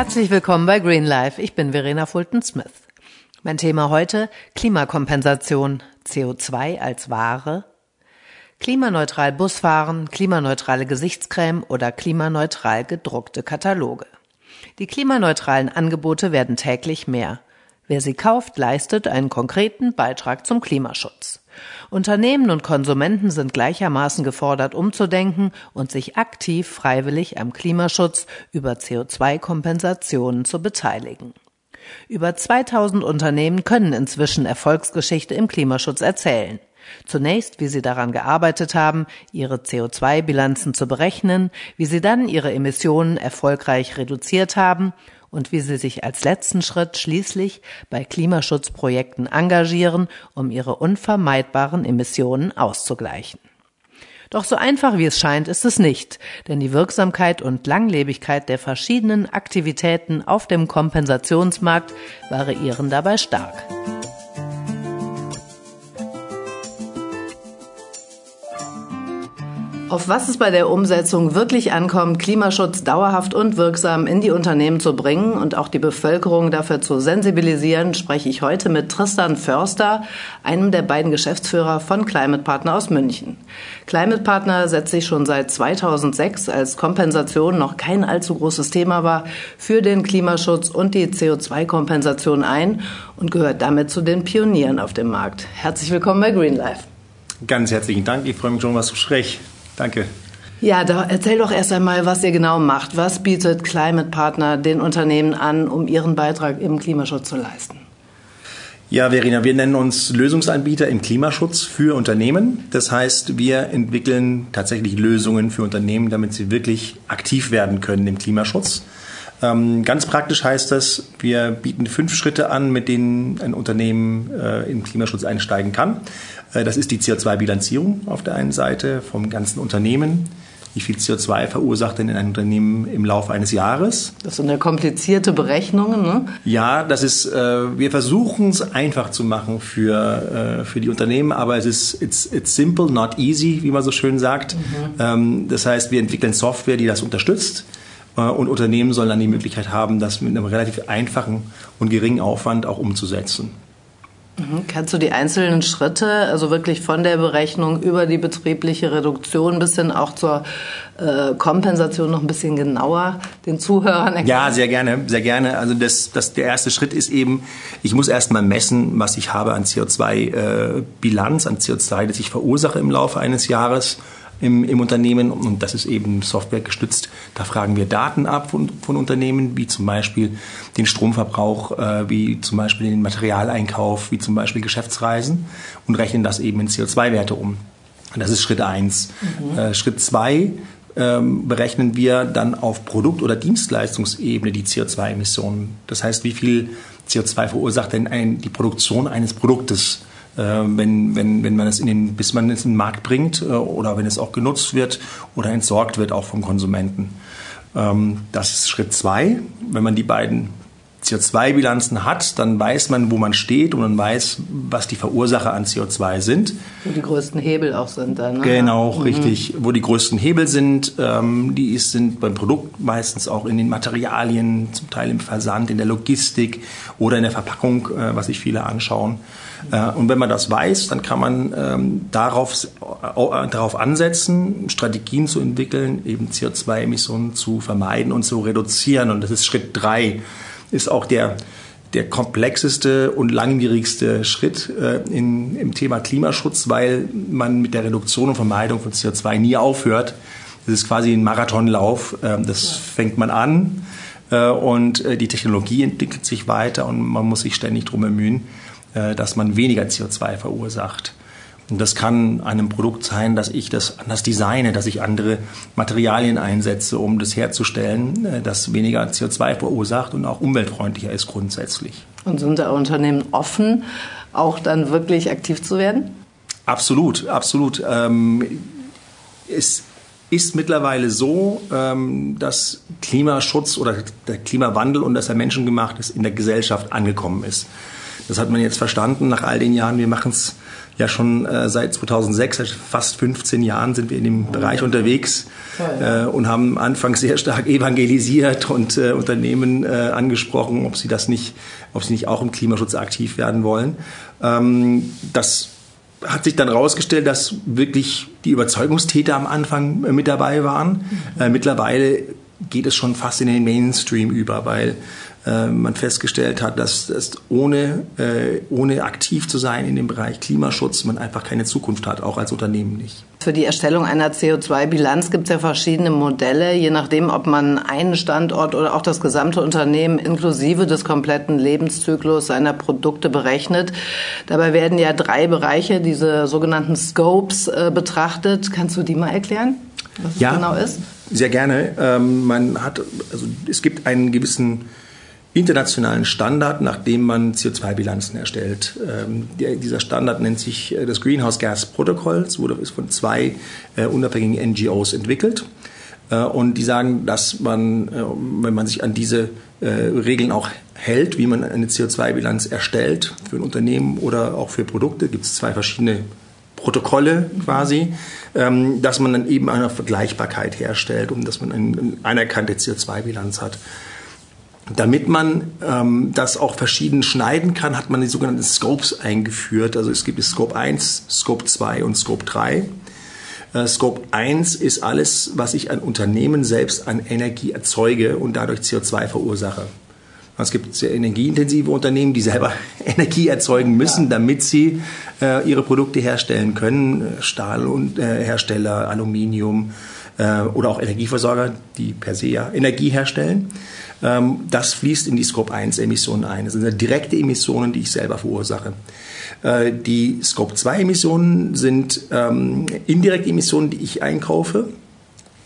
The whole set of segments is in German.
Herzlich willkommen bei Green Life. Ich bin Verena Fulton-Smith. Mein Thema heute Klimakompensation, CO2 als Ware, klimaneutral Busfahren, klimaneutrale Gesichtscreme oder klimaneutral gedruckte Kataloge. Die klimaneutralen Angebote werden täglich mehr. Wer sie kauft, leistet einen konkreten Beitrag zum Klimaschutz. Unternehmen und Konsumenten sind gleichermaßen gefordert, umzudenken und sich aktiv freiwillig am Klimaschutz über CO2-Kompensationen zu beteiligen. Über 2000 Unternehmen können inzwischen Erfolgsgeschichte im Klimaschutz erzählen. Zunächst, wie sie daran gearbeitet haben, ihre CO2-Bilanzen zu berechnen, wie sie dann ihre Emissionen erfolgreich reduziert haben und wie sie sich als letzten Schritt schließlich bei Klimaschutzprojekten engagieren, um ihre unvermeidbaren Emissionen auszugleichen. Doch so einfach wie es scheint, ist es nicht, denn die Wirksamkeit und Langlebigkeit der verschiedenen Aktivitäten auf dem Kompensationsmarkt variieren dabei stark. Auf was es bei der Umsetzung wirklich ankommt, Klimaschutz dauerhaft und wirksam in die Unternehmen zu bringen und auch die Bevölkerung dafür zu sensibilisieren, spreche ich heute mit Tristan Förster, einem der beiden Geschäftsführer von Climate Partner aus München. Climate Partner setzt sich schon seit 2006, als Kompensation noch kein allzu großes Thema war, für den Klimaschutz und die CO2-Kompensation ein und gehört damit zu den Pionieren auf dem Markt. Herzlich willkommen bei Green Life. Ganz herzlichen Dank. Ich freue mich schon, was zu sprechen. Danke. Ja, da erzähl doch erst einmal, was ihr genau macht. Was bietet Climate Partner den Unternehmen an, um ihren Beitrag im Klimaschutz zu leisten? Ja, Verena, wir nennen uns Lösungsanbieter im Klimaschutz für Unternehmen. Das heißt, wir entwickeln tatsächlich Lösungen für Unternehmen, damit sie wirklich aktiv werden können im Klimaschutz. Ähm, ganz praktisch heißt das, wir bieten fünf Schritte an, mit denen ein Unternehmen äh, im Klimaschutz einsteigen kann. Äh, das ist die CO2-Bilanzierung auf der einen Seite vom ganzen Unternehmen. Wie viel CO2 verursacht denn in einem Unternehmen im Laufe eines Jahres? Das sind ja komplizierte Berechnungen, ne? Ja, das ist, äh, wir versuchen es einfach zu machen für, äh, für die Unternehmen, aber es ist it's, it's simple, not easy, wie man so schön sagt. Mhm. Ähm, das heißt, wir entwickeln Software, die das unterstützt. Äh, und Unternehmen sollen dann die Möglichkeit haben, das mit einem relativ einfachen und geringen Aufwand auch umzusetzen. Mhm. Kannst du die einzelnen Schritte, also wirklich von der Berechnung über die betriebliche Reduktion bis hin auch zur äh, Kompensation noch ein bisschen genauer den Zuhörern erklären? Ja, sehr gerne, sehr gerne. Also das, das, der erste Schritt ist eben, ich muss erstmal messen, was ich habe an CO2-Bilanz, äh, an CO2, das ich verursache im Laufe eines Jahres im, im Unternehmen und das ist eben Software gestützt. Da fragen wir Daten ab von, von Unternehmen, wie zum Beispiel den Stromverbrauch, äh, wie zum Beispiel den Materialeinkauf, wie zum Beispiel Geschäftsreisen und rechnen das eben in CO2-Werte um. Das ist Schritt eins. Mhm. Äh, Schritt zwei ähm, berechnen wir dann auf Produkt- oder Dienstleistungsebene die CO2-Emissionen. Das heißt, wie viel CO2 verursacht denn ein, die Produktion eines Produktes? Äh, wenn, wenn, wenn man es in den, bis man es in den Markt bringt äh, oder wenn es auch genutzt wird oder entsorgt wird auch vom Konsumenten. Ähm, das ist Schritt zwei. Wenn man die beiden CO2-Bilanzen hat, dann weiß man, wo man steht und man weiß, was die Verursacher an CO2 sind. Wo die größten Hebel auch sind dann. Ne? Genau, mhm. richtig. Wo die größten Hebel sind, ähm, die sind beim Produkt meistens auch in den Materialien, zum Teil im Versand, in der Logistik oder in der Verpackung, äh, was sich viele anschauen. Äh, und wenn man das weiß, dann kann man ähm, darauf, äh, darauf ansetzen, Strategien zu entwickeln, eben CO2-Emissionen zu vermeiden und zu reduzieren. Und das ist Schritt drei, ist auch der, der komplexeste und langwierigste Schritt äh, in, im Thema Klimaschutz, weil man mit der Reduktion und Vermeidung von CO2 nie aufhört. Das ist quasi ein Marathonlauf. Äh, das fängt man an äh, und äh, die Technologie entwickelt sich weiter und man muss sich ständig darum bemühen, dass man weniger CO2 verursacht. Und das kann einem Produkt sein, dass ich das anders designe, dass ich andere Materialien einsetze, um das herzustellen, äh, das weniger CO2 verursacht und auch umweltfreundlicher ist grundsätzlich. Und sind da Unternehmen offen, auch dann wirklich aktiv zu werden? Absolut, absolut. Ähm, es ist mittlerweile so, ähm, dass Klimaschutz oder der Klimawandel und dass er menschengemacht ist, in der Gesellschaft angekommen ist. Das hat man jetzt verstanden nach all den Jahren. Wir machen es ja schon äh, seit 2006, seit fast 15 Jahren sind wir in dem Bereich unterwegs äh, und haben anfangs sehr stark evangelisiert und äh, Unternehmen äh, angesprochen, ob sie das nicht, ob sie nicht auch im Klimaschutz aktiv werden wollen. Ähm, das hat sich dann herausgestellt, dass wirklich die Überzeugungstäter am Anfang äh, mit dabei waren. Mhm. Äh, mittlerweile geht es schon fast in den Mainstream über, weil äh, man festgestellt hat, dass, dass ohne, äh, ohne aktiv zu sein in dem Bereich Klimaschutz man einfach keine Zukunft hat, auch als Unternehmen nicht. Für die Erstellung einer CO2-Bilanz gibt es ja verschiedene Modelle, je nachdem, ob man einen Standort oder auch das gesamte Unternehmen inklusive des kompletten Lebenszyklus seiner Produkte berechnet. Dabei werden ja drei Bereiche, diese sogenannten Scopes, äh, betrachtet. Kannst du die mal erklären, was es ja, genau ist? Sehr gerne. Ähm, man hat, also es gibt einen gewissen internationalen Standard, nach dem man CO2-Bilanzen erstellt. Ähm, der, dieser Standard nennt sich äh, das Greenhouse Gas Protocol. Es wurde ist von zwei äh, unabhängigen NGOs entwickelt. Äh, und die sagen, dass man, äh, wenn man sich an diese äh, Regeln auch hält, wie man eine CO2-Bilanz erstellt für ein Unternehmen oder auch für Produkte, gibt es zwei verschiedene Protokolle quasi, ähm, dass man dann eben eine Vergleichbarkeit herstellt und dass man eine anerkannte CO2-Bilanz hat. Damit man ähm, das auch verschieden schneiden kann, hat man die sogenannten Scopes eingeführt. Also es gibt Scope 1, Scope 2 und Scope 3. Äh, Scope 1 ist alles, was ich an Unternehmen selbst an Energie erzeuge und dadurch CO2 verursache. Es gibt sehr energieintensive Unternehmen, die selber Energie erzeugen müssen, damit sie äh, ihre Produkte herstellen können. Stahlhersteller, äh, Aluminium äh, oder auch Energieversorger, die per se ja Energie herstellen. Ähm, das fließt in die Scope 1 Emissionen ein. Das sind direkte Emissionen, die ich selber verursache. Äh, die Scope 2 Emissionen sind ähm, indirekte Emissionen, die ich einkaufe.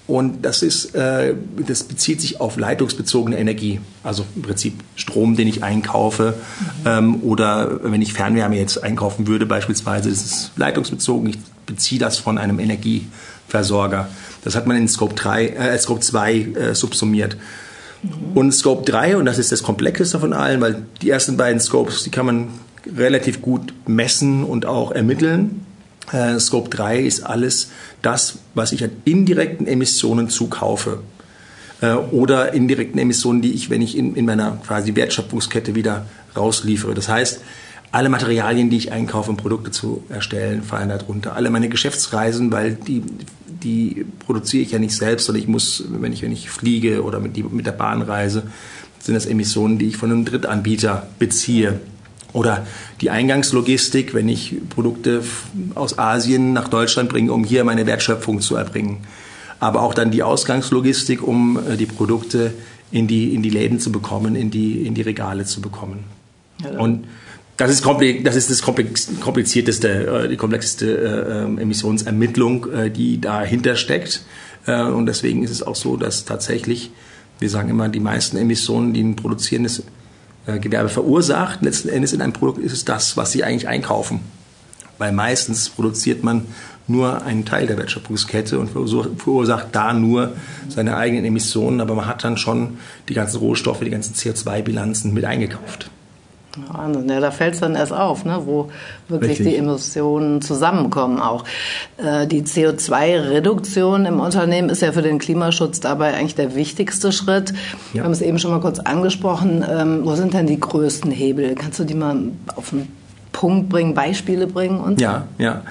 Und das ist, äh, das bezieht sich auf leitungsbezogene Energie. Also im Prinzip Strom, den ich einkaufe. Mhm. Ähm, oder wenn ich Fernwärme jetzt einkaufen würde, beispielsweise, das ist leitungsbezogen. Ich beziehe das von einem Energieversorger. Das hat man in Scope 3, äh, Scope 2 äh, subsumiert. Und Scope 3, und das ist das Komplexeste von allen, weil die ersten beiden Scopes, die kann man relativ gut messen und auch ermitteln. Äh, Scope 3 ist alles das, was ich an indirekten Emissionen zukaufe. Äh, oder indirekten Emissionen, die ich, wenn ich in, in meiner quasi Wertschöpfungskette wieder rausliefere. Das heißt, alle Materialien, die ich einkaufe, um Produkte zu erstellen, fallen darunter. Alle meine Geschäftsreisen, weil die die produziere ich ja nicht selbst, sondern ich muss, wenn ich, wenn ich fliege oder mit, die, mit der Bahn reise, sind das Emissionen, die ich von einem Drittanbieter beziehe. Oder die Eingangslogistik, wenn ich Produkte aus Asien nach Deutschland bringe, um hier meine Wertschöpfung zu erbringen. Aber auch dann die Ausgangslogistik, um äh, die Produkte in die, in die Läden zu bekommen, in die, in die Regale zu bekommen. Ja, Und das ist, das ist das komplizierteste, äh, die komplexeste äh, ähm, Emissionsermittlung, die dahinter steckt. Und deswegen ist es auch so, dass tatsächlich, wir sagen immer, die meisten Emissionen, die ein produzierendes Gewerbe verursacht, letzten Endes in einem Produkt ist es das, was sie eigentlich einkaufen. Weil meistens produziert man nur einen Teil der Wertschöpfungskette und verursacht da nur seine eigenen Emissionen, aber man hat dann schon die ganzen Rohstoffe, die ganzen CO2-Bilanzen mit eingekauft. Wahnsinn, ja, da fällt es dann erst auf, ne, wo wirklich Richtig. die Emissionen zusammenkommen auch. Äh, die CO2-Reduktion im Unternehmen ist ja für den Klimaschutz dabei eigentlich der wichtigste Schritt. Ja. Wir haben es eben schon mal kurz angesprochen. Ähm, wo sind denn die größten Hebel? Kannst du die mal auf den Punkt bringen, Beispiele bringen? Und ja, ja.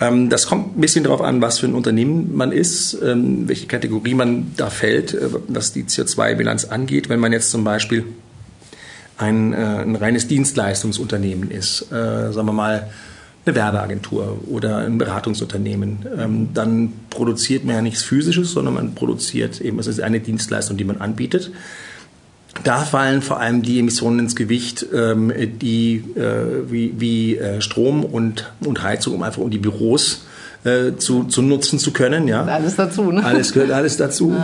Ähm, das kommt ein bisschen darauf an, was für ein Unternehmen man ist, ähm, welche Kategorie man da fällt, äh, was die CO2-Bilanz angeht. Wenn man jetzt zum Beispiel ein, äh, ein reines Dienstleistungsunternehmen ist, äh, sagen wir mal eine Werbeagentur oder ein Beratungsunternehmen, ähm, dann produziert man ja nichts Physisches, sondern man produziert eben, es ist eine Dienstleistung, die man anbietet. Da fallen vor allem die Emissionen ins Gewicht, ähm, die äh, wie, Strom und, und Heizung, um einfach um die Büros äh, zu, zu nutzen zu können. Ja. Alles dazu, ne? Alles gehört alles dazu.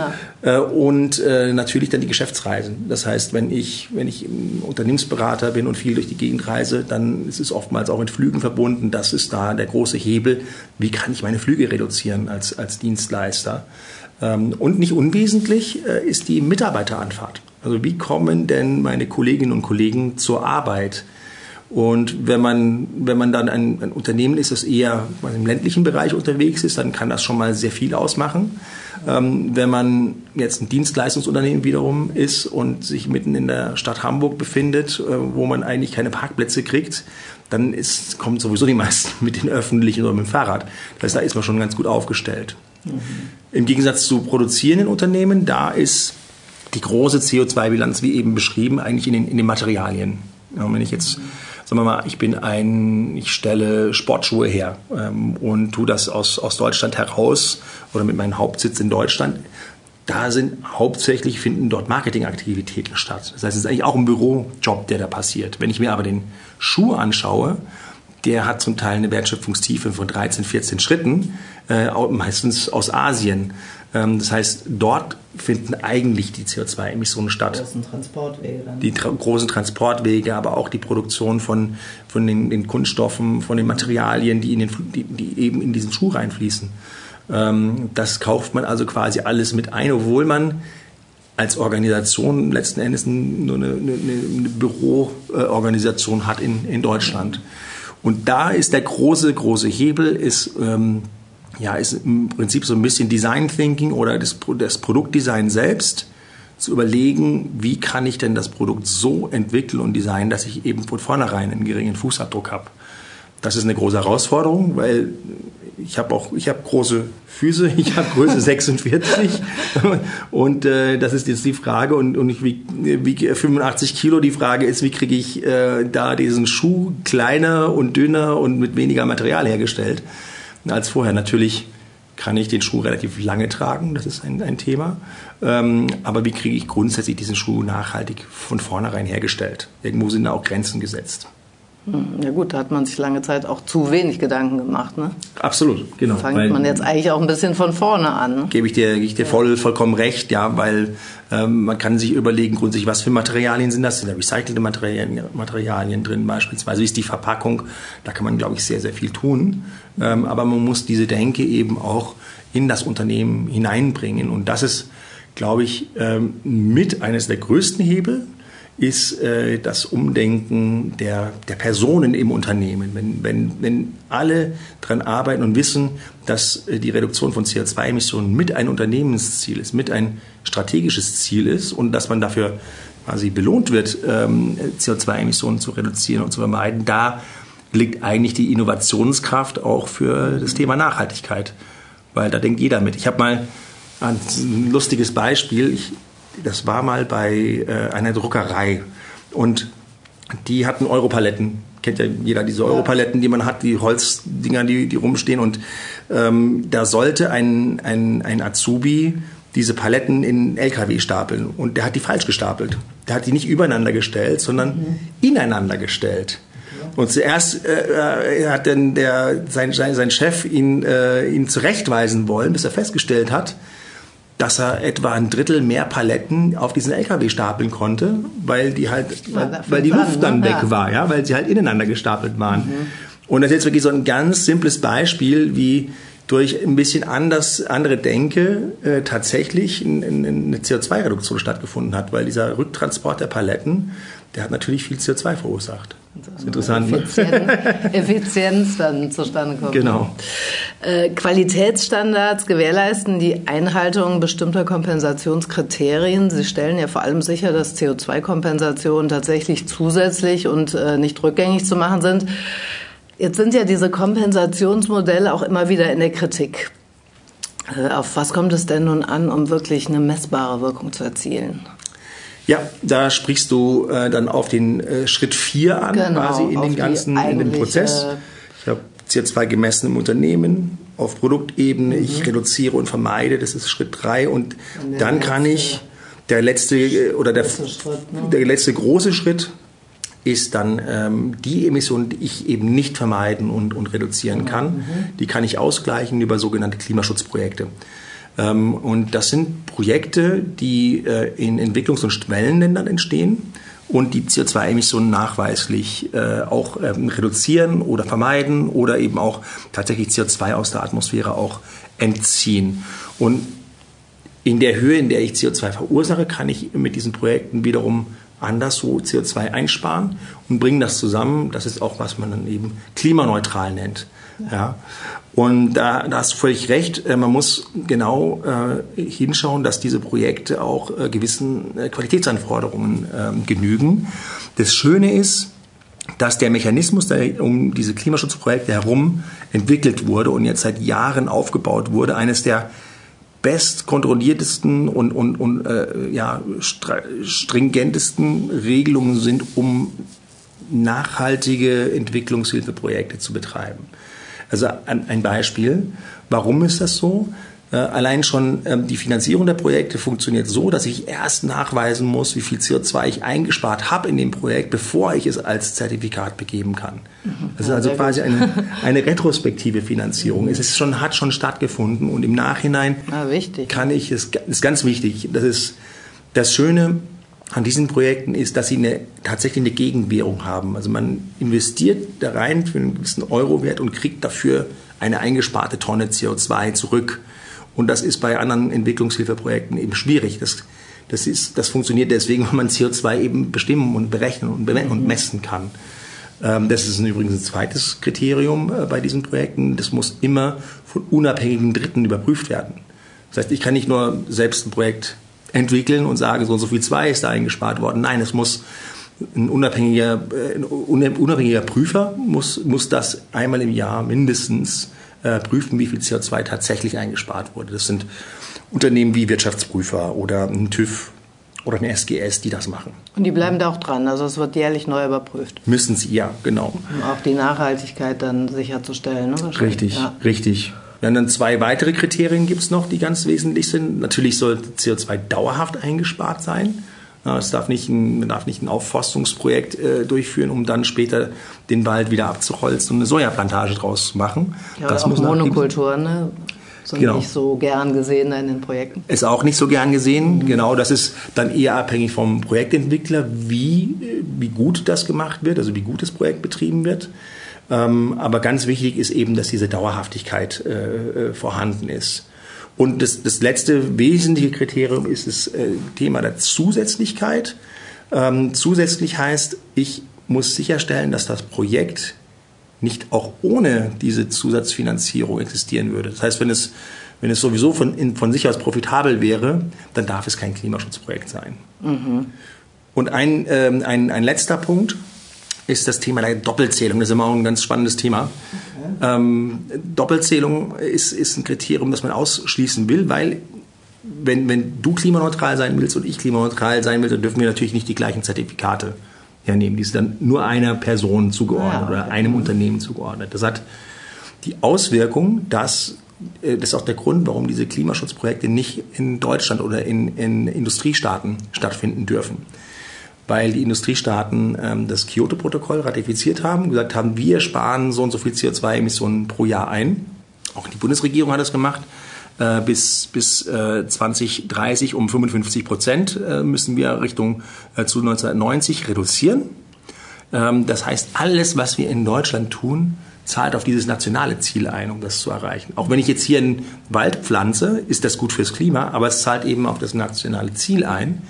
Ja. Äh, und äh, natürlich dann die Geschäftsreisen. Das heißt, wenn ich, wenn ich Unternehmensberater bin und viel durch die Gegend reise, dann ist es oftmals auch mit Flügen verbunden. Das ist da der große Hebel. Wie kann ich meine Flüge reduzieren als, als Dienstleister? Ähm, und nicht unwesentlich äh, ist die Mitarbeiteranfahrt. Also wie kommen denn meine Kolleginnen und Kollegen zur Arbeit? Und wenn man, wenn man dann ein, ein Unternehmen ist, das eher im ländlichen Bereich unterwegs ist, dann kann das schon mal sehr viel ausmachen. Ähm, wenn man jetzt ein Dienstleistungsunternehmen wiederum ist und sich mitten in der Stadt Hamburg befindet, äh, wo man eigentlich keine Parkplätze kriegt, dann ist, kommt sowieso die meisten mit den öffentlichen oder mit dem Fahrrad. Das heißt, da ist man schon ganz gut aufgestellt. Mhm. Im Gegensatz zu produzierenden Unternehmen, da ist die große CO2-Bilanz, wie eben beschrieben, eigentlich in den, in den Materialien. Ja, wenn ich jetzt sagen wir mal, ich bin ein, ich stelle Sportschuhe her ähm, und tue das aus, aus Deutschland heraus oder mit meinem Hauptsitz in Deutschland. Da sind hauptsächlich finden dort Marketingaktivitäten statt. Das heißt, es ist eigentlich auch ein Bürojob, der da passiert. Wenn ich mir aber den Schuh anschaue, der hat zum Teil eine Wertschöpfungstiefe von 13, 14 Schritten, äh, meistens aus Asien. Ähm, das heißt, dort finden eigentlich die CO2-Emissionen statt. Die großen Transportwege. Dann. Die tra großen Transportwege, aber auch die Produktion von, von den, den Kunststoffen, von den Materialien, die, in den, die, die eben in diesen Schuh reinfließen. Ähm, das kauft man also quasi alles mit ein, obwohl man als Organisation letzten Endes nur eine, eine, eine Büroorganisation hat in, in Deutschland. Und da ist der große, große Hebel, ist ähm, ja, ist im Prinzip so ein bisschen Design Thinking oder das, das Produktdesign selbst zu überlegen, wie kann ich denn das Produkt so entwickeln und designen, dass ich eben von vornherein einen geringen Fußabdruck habe. Das ist eine große Herausforderung, weil ich habe auch ich habe große Füße, ich habe Größe 46 und äh, das ist jetzt die Frage und, und ich wiege 85 Kilo. Die Frage ist, wie kriege ich äh, da diesen Schuh kleiner und dünner und mit weniger Material hergestellt? als vorher. Natürlich kann ich den Schuh relativ lange tragen, das ist ein, ein Thema. Ähm, aber wie kriege ich grundsätzlich diesen Schuh nachhaltig von vornherein hergestellt? Irgendwo sind da auch Grenzen gesetzt. Hm, ja gut, da hat man sich lange Zeit auch zu wenig Gedanken gemacht. Ne? Absolut, genau. Da fängt man jetzt eigentlich auch ein bisschen von vorne an. Ne? Gebe ich dir, gebe ich dir voll, vollkommen recht, ja, weil ähm, man kann sich überlegen, grundsätzlich, was für Materialien sind das? Sind da recycelte Materialien, Materialien drin beispielsweise? Wie ist die Verpackung? Da kann man, glaube ich, sehr, sehr viel tun. Ähm, aber man muss diese Denke eben auch in das Unternehmen hineinbringen. Und das ist, glaube ich, ähm, mit eines der größten Hebel, ist äh, das Umdenken der, der Personen im Unternehmen. Wenn, wenn, wenn alle daran arbeiten und wissen, dass äh, die Reduktion von CO2-Emissionen mit ein Unternehmensziel ist, mit ein strategisches Ziel ist und dass man dafür quasi belohnt wird, ähm, CO2-Emissionen zu reduzieren und zu vermeiden, da liegt eigentlich die Innovationskraft auch für das Thema Nachhaltigkeit. Weil da denkt jeder mit. Ich habe mal ein lustiges Beispiel. Ich das war mal bei äh, einer Druckerei und die hatten Europaletten. Kennt ja jeder diese Europaletten, die man hat, die Holzdinger, die, die rumstehen. Und ähm, da sollte ein, ein, ein Azubi diese Paletten in LKW stapeln. Und der hat die falsch gestapelt. Der hat die nicht übereinander gestellt, sondern mhm. ineinander gestellt. Und zuerst äh, äh hat dann der, sein, sein Chef ihn, äh, ihn zurechtweisen wollen, bis er festgestellt hat, dass er etwa ein Drittel mehr Paletten auf diesen LKW stapeln konnte, weil die halt, weil, weil die Luft dann ne? weg war, ja, weil sie halt ineinander gestapelt waren. Mhm. Und das ist jetzt wirklich so ein ganz simples Beispiel, wie durch ein bisschen anders, andere Denke äh, tatsächlich eine CO2-Reduktion stattgefunden hat, weil dieser Rücktransport der Paletten, der hat natürlich viel CO2 verursacht. Das ist interessant. Ne? Effizient, Effizienz dann zustande kommt. Genau. Äh, Qualitätsstandards gewährleisten die Einhaltung bestimmter Kompensationskriterien. Sie stellen ja vor allem sicher, dass CO2-Kompensationen tatsächlich zusätzlich und äh, nicht rückgängig zu machen sind. Jetzt sind ja diese Kompensationsmodelle auch immer wieder in der Kritik. Äh, auf was kommt es denn nun an, um wirklich eine messbare Wirkung zu erzielen? Ja, da sprichst du äh, dann auf den äh, Schritt 4 an, genau, quasi in den ganzen in dem Prozess. Ich habe CO2 gemessen im Unternehmen auf Produktebene, mhm. ich reduziere und vermeide, das ist Schritt 3 und, dann kann ich der letzte äh, oder der, Schritt, ne? der letzte große Schritt ist dann ähm, die Emissionen, die ich eben nicht vermeiden und, und reduzieren kann, mhm. die kann ich ausgleichen über sogenannte Klimaschutzprojekte. Ähm, und das sind Projekte, die äh, in Entwicklungs- und Schwellenländern entstehen und die CO2-Emissionen nachweislich äh, auch ähm, reduzieren oder vermeiden oder eben auch tatsächlich CO2 aus der Atmosphäre auch entziehen. Und in der Höhe, in der ich CO2 verursache, kann ich mit diesen Projekten wiederum anderswo CO2 einsparen und bringen das zusammen. Das ist auch, was man dann eben klimaneutral nennt. Ja. Und da, da hast du völlig recht. Äh, man muss genau äh, hinschauen, dass diese Projekte auch äh, gewissen äh, Qualitätsanforderungen äh, genügen. Das Schöne ist, dass der Mechanismus, der um diese Klimaschutzprojekte herum entwickelt wurde und jetzt seit Jahren aufgebaut wurde, eines der bestkontrolliertesten und, und, und äh, ja, stringentesten Regelungen sind, um nachhaltige Entwicklungshilfeprojekte zu betreiben. Also ein Beispiel. Warum ist das so? Äh, allein schon ähm, die Finanzierung der Projekte funktioniert so, dass ich erst nachweisen muss, wie viel CO2 ich eingespart habe in dem Projekt, bevor ich es als Zertifikat begeben kann. Mhm. Das ist also quasi eine, eine retrospektive Finanzierung. Es ist schon, hat schon stattgefunden und im Nachhinein ah, kann ich es, ist ganz wichtig. Das ist das Schöne an diesen Projekten ist, dass sie eine, tatsächlich eine Gegenwährung haben. Also man investiert da rein für einen gewissen Eurowert und kriegt dafür eine eingesparte Tonne CO2 zurück. Und das ist bei anderen Entwicklungshilfeprojekten eben schwierig. Das, das, ist, das funktioniert deswegen, weil man CO2 eben bestimmen und berechnen und, und mhm. messen kann. Ähm, das ist übrigens ein zweites Kriterium äh, bei diesen Projekten. Das muss immer von unabhängigen Dritten überprüft werden. Das heißt, ich kann nicht nur selbst ein Projekt entwickeln und sagen, so und so viel zwei ist da eingespart worden. Nein, es muss ein unabhängiger, äh, ein unabhängiger Prüfer muss, muss das einmal im Jahr mindestens äh, prüfen, wie viel CO2 tatsächlich eingespart wurde. Das sind Unternehmen wie Wirtschaftsprüfer oder ein TÜV oder eine SGS, die das machen. Und die bleiben da auch dran, also es wird jährlich neu überprüft. Müssen sie, ja, genau. Um auch die Nachhaltigkeit dann sicherzustellen. Ne, richtig, ja. richtig. Ja, dann zwei weitere Kriterien gibt es noch, die ganz wesentlich sind. Natürlich sollte CO2 dauerhaft eingespart sein. Es darf nicht ein, man darf nicht ein Aufforstungsprojekt äh, durchführen, um dann später den Wald wieder abzuholzen und eine Sojaplantage draus zu machen. Ja, das muss Monokulturen, ne? Sind genau. nicht so gern gesehen in den Projekten. Ist auch nicht so gern gesehen. Mhm. Genau, das ist dann eher abhängig vom Projektentwickler, wie, wie gut das gemacht wird, also wie gut das Projekt betrieben wird. Ähm, aber ganz wichtig ist eben, dass diese Dauerhaftigkeit äh, äh vorhanden ist. Und das, das letzte wesentliche Kriterium ist das äh, Thema der Zusätzlichkeit. Ähm, zusätzlich heißt, ich muss sicherstellen, dass das Projekt nicht auch ohne diese Zusatzfinanzierung existieren würde. Das heißt, wenn es, wenn es sowieso von, in, von sich aus profitabel wäre, dann darf es kein Klimaschutzprojekt sein. Mhm. Und ein, ähm, ein, ein letzter Punkt ist das Thema der Doppelzählung. Das ist immer auch ein ganz spannendes Thema. Ähm, Doppelzählung ist, ist ein Kriterium, das man ausschließen will, weil wenn, wenn du klimaneutral sein willst und ich klimaneutral sein will, dann dürfen wir natürlich nicht die gleichen Zertifikate hernehmen. Die sind dann nur einer Person zugeordnet ja, okay. oder einem Unternehmen zugeordnet. Das hat die Auswirkung, dass äh, das ist auch der Grund, warum diese Klimaschutzprojekte nicht in Deutschland oder in, in Industriestaaten stattfinden dürfen weil die Industriestaaten ähm, das Kyoto-Protokoll ratifiziert haben, gesagt haben, wir sparen so und so viel CO2-Emissionen pro Jahr ein. Auch die Bundesregierung hat das gemacht. Äh, bis bis äh, 2030 um 55 Prozent äh, müssen wir Richtung äh, zu 1990 reduzieren. Ähm, das heißt, alles, was wir in Deutschland tun, zahlt auf dieses nationale Ziel ein, um das zu erreichen. Auch wenn ich jetzt hier einen Wald pflanze, ist das gut fürs Klima, aber es zahlt eben auf das nationale Ziel ein.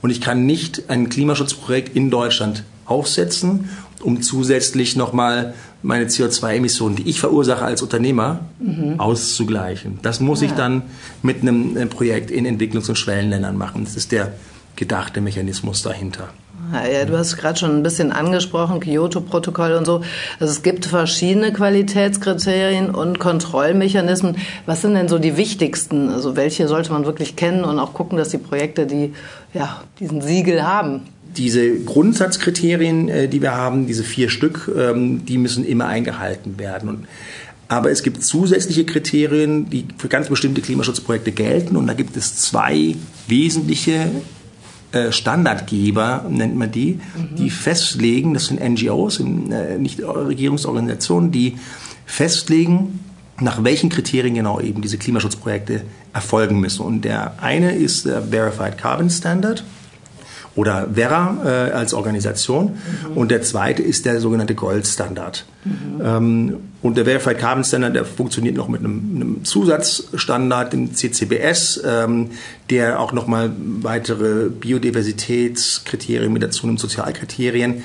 Und ich kann nicht ein Klimaschutzprojekt in Deutschland aufsetzen, um zusätzlich nochmal meine CO2-Emissionen, die ich verursache als Unternehmer, mhm. auszugleichen. Das muss ja. ich dann mit einem Projekt in Entwicklungs- und Schwellenländern machen. Das ist der gedachte Mechanismus dahinter. Ja, du hast gerade schon ein bisschen angesprochen, Kyoto-Protokoll und so. Also es gibt verschiedene Qualitätskriterien und Kontrollmechanismen. Was sind denn so die wichtigsten? Also welche sollte man wirklich kennen und auch gucken, dass die Projekte, die ja, diesen Siegel haben? Diese Grundsatzkriterien, äh, die wir haben, diese vier Stück, ähm, die müssen immer eingehalten werden. aber es gibt zusätzliche Kriterien, die für ganz bestimmte Klimaschutzprojekte gelten. Und da gibt es zwei wesentliche Standardgeber, nennt man die, mhm. die festlegen, das sind NGOs, äh, nicht Regierungsorganisationen, die festlegen, nach welchen Kriterien genau eben diese Klimaschutzprojekte erfolgen müssen. Und der eine ist der Verified Carbon Standard oder Vera äh, als Organisation. Mhm. Und der zweite ist der sogenannte Goldstandard. Mhm. Ähm, und der Verified Carbon Standard, der funktioniert noch mit einem, einem Zusatzstandard, dem CCBS, ähm, der auch nochmal weitere Biodiversitätskriterien mit dazu nimmt, Sozialkriterien.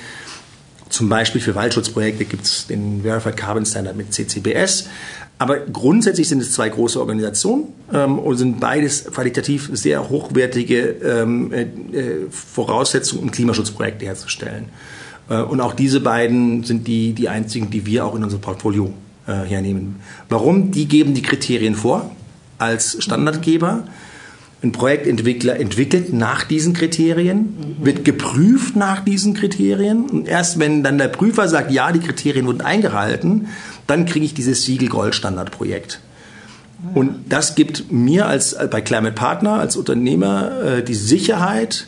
Zum Beispiel für Waldschutzprojekte gibt es den Verified Carbon Standard mit CCBS. Aber grundsätzlich sind es zwei große Organisationen ähm, und sind beides qualitativ sehr hochwertige ähm, äh, Voraussetzungen, um Klimaschutzprojekte herzustellen. Äh, und auch diese beiden sind die, die einzigen, die wir auch in unserem Portfolio äh, hernehmen. Warum? Die geben die Kriterien vor als Standardgeber. Ein Projektentwickler entwickelt nach diesen Kriterien, mhm. wird geprüft nach diesen Kriterien. Und erst wenn dann der Prüfer sagt, ja, die Kriterien wurden eingehalten, dann kriege ich dieses Siegel Goldstandard-Projekt. Und das gibt mir als bei Climate Partner als Unternehmer äh, die Sicherheit,